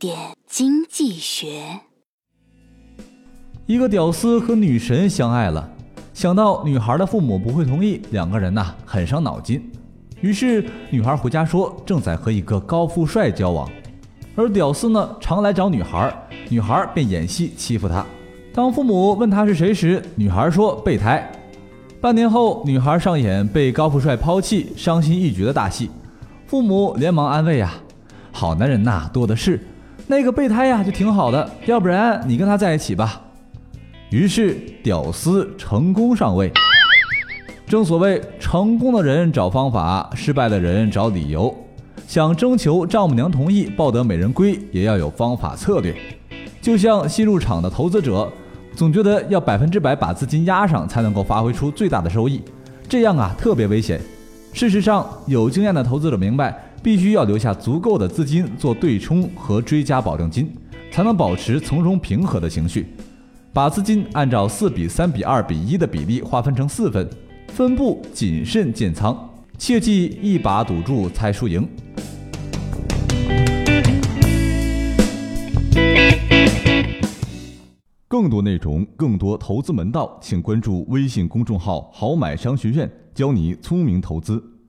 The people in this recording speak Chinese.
点经济学。一个屌丝和女神相爱了，想到女孩的父母不会同意，两个人呐很伤脑筋。于是女孩回家说正在和一个高富帅交往，而屌丝呢常来找女孩，女孩便演戏欺负他。当父母问他是谁时，女孩说备胎。半年后，女孩上演被高富帅抛弃、伤心欲绝的大戏，父母连忙安慰呀：“好男人呐多的是，那个备胎呀就挺好的，要不然你跟他在一起吧。”于是屌丝成功上位。正所谓，成功的人找方法，失败的人找理由。想征求丈母娘同意抱得美人归，也要有方法策略。就像新入场的投资者，总觉得要百分之百把资金压上，才能够发挥出最大的收益，这样啊特别危险。事实上，有经验的投资者明白，必须要留下足够的资金做对冲和追加保证金，才能保持从容平和的情绪。把资金按照四比三比二比一的比例划分成四份，分步谨慎建仓，切记一把赌注猜输赢。更多内容，更多投资门道，请关注微信公众号“好买商学院”，教你聪明投资。